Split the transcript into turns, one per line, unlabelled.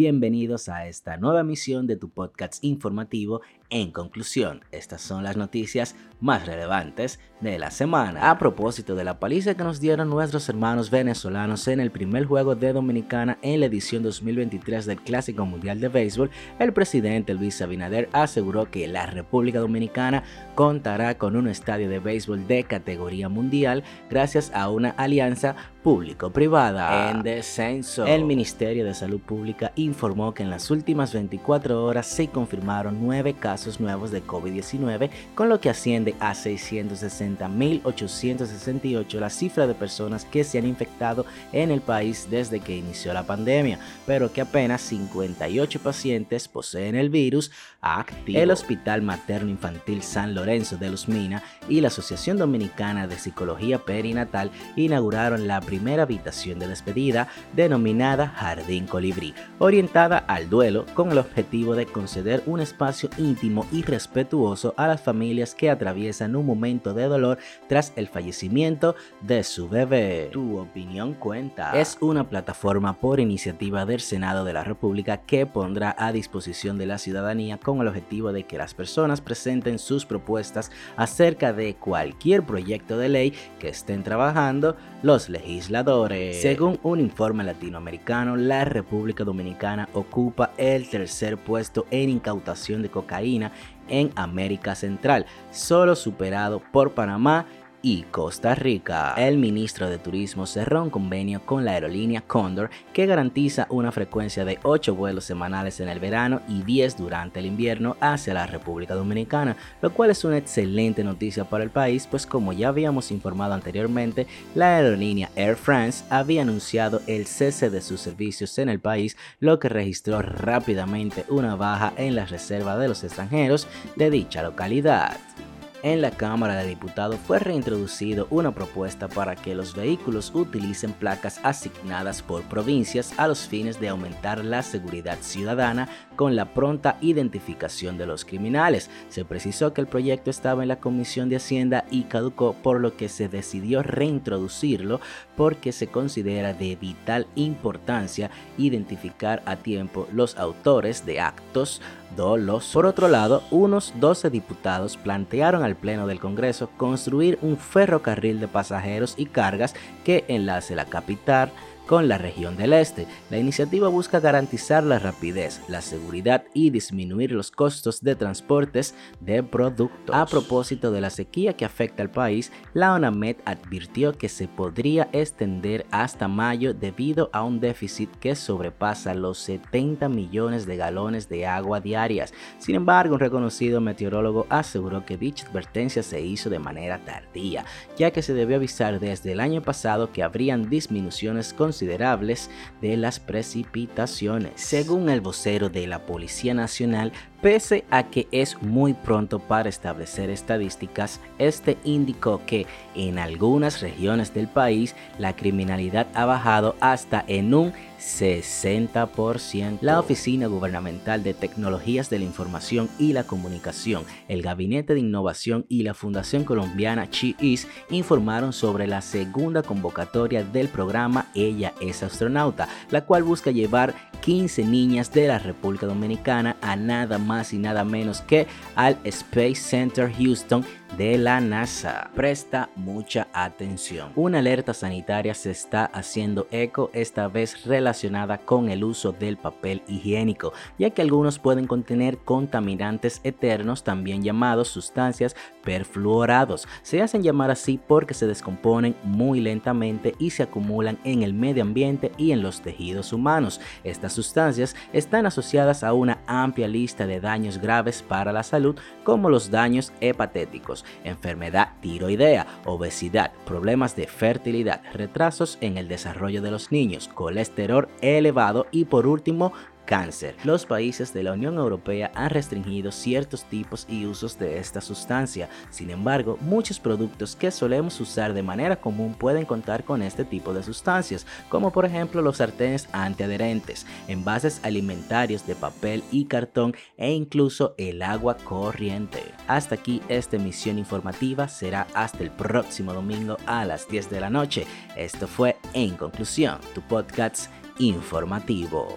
Bienvenidos a esta nueva emisión de tu podcast informativo en conclusión, estas son las noticias más relevantes de la semana. A propósito de la paliza que nos dieron nuestros hermanos venezolanos en el primer juego de Dominicana en la edición 2023 del Clásico Mundial de Béisbol, el presidente Luis Abinader aseguró que la República Dominicana contará con un estadio de béisbol de categoría mundial gracias a una alianza público-privada. En descenso, el Ministerio de Salud Pública informó que en las últimas 24 horas se confirmaron nueve casos nuevos de COVID-19, con lo que asciende a 660.868 la cifra de personas que se han infectado en el país desde que inició la pandemia, pero que apenas 58 pacientes poseen el virus activo. El Hospital Materno Infantil San Lorenzo de Los Mina y la Asociación Dominicana de Psicología Perinatal inauguraron la primera habitación de despedida denominada Jardín Colibrí, orientada al duelo con el objetivo de conceder un espacio íntimo y respetuoso a las familias que atraviesan un momento de dolor tras el fallecimiento de su bebé. Tu opinión cuenta. Es una plataforma por iniciativa del Senado de la República que pondrá a disposición de la ciudadanía con el objetivo de que las personas presenten sus propuestas acerca de cualquier proyecto de ley que estén trabajando los legisladores. Según un informe latinoamericano, la República Dominicana ocupa el tercer puesto en incautación de cocaína en América Central, solo superado por Panamá y Costa Rica. El ministro de Turismo cerró un convenio con la aerolínea Condor que garantiza una frecuencia de 8 vuelos semanales en el verano y 10 durante el invierno hacia la República Dominicana, lo cual es una excelente noticia para el país, pues como ya habíamos informado anteriormente, la aerolínea Air France había anunciado el cese de sus servicios en el país, lo que registró rápidamente una baja en la reserva de los extranjeros de dicha localidad en la Cámara de Diputados fue reintroducido una propuesta para que los vehículos utilicen placas asignadas por provincias a los fines de aumentar la seguridad ciudadana con la pronta identificación de los criminales. Se precisó que el proyecto estaba en la Comisión de Hacienda y caducó por lo que se decidió reintroducirlo porque se considera de vital importancia identificar a tiempo los autores de actos dolosos. Por otro lado, unos 12 diputados plantearon al Pleno del Congreso construir un ferrocarril de pasajeros y cargas que enlace la capital con la región del este. La iniciativa busca garantizar la rapidez, la seguridad y disminuir los costos de transportes de productos. A propósito de la sequía que afecta al país, la ONAMED advirtió que se podría extender hasta mayo debido a un déficit que sobrepasa los 70 millones de galones de agua diarias. Sin embargo, un reconocido meteorólogo aseguró que dicha advertencia se hizo de manera tardía, ya que se debió avisar desde el año pasado que habrían disminuciones considerables considerables de las precipitaciones. Según el vocero de la Policía Nacional, Pese a que es muy pronto para establecer estadísticas, este indicó que en algunas regiones del país la criminalidad ha bajado hasta en un 60%. La Oficina Gubernamental de Tecnologías de la Información y la Comunicación, el Gabinete de Innovación y la Fundación Colombiana CHIIS informaron sobre la segunda convocatoria del programa Ella es astronauta, la cual busca llevar 15 niñas de la República Dominicana a nada más y nada menos que al Space Center Houston de la NASA. Presta mucha atención. Una alerta sanitaria se está haciendo eco esta vez relacionada con el uso del papel higiénico, ya que algunos pueden contener contaminantes eternos, también llamados sustancias perfluorados. Se hacen llamar así porque se descomponen muy lentamente y se acumulan en el medio ambiente y en los tejidos humanos. Estas sustancias están asociadas a una amplia lista de daños graves para la salud, como los daños hepatéticos enfermedad tiroidea, obesidad, problemas de fertilidad, retrasos en el desarrollo de los niños, colesterol elevado y por último cáncer. Los países de la Unión Europea han restringido ciertos tipos y usos de esta sustancia. Sin embargo, muchos productos que solemos usar de manera común pueden contar con este tipo de sustancias, como por ejemplo los sartenes antiadherentes, envases alimentarios de papel y cartón e incluso el agua corriente. Hasta aquí esta emisión informativa será hasta el próximo domingo a las 10 de la noche. Esto fue En Conclusión, tu podcast informativo.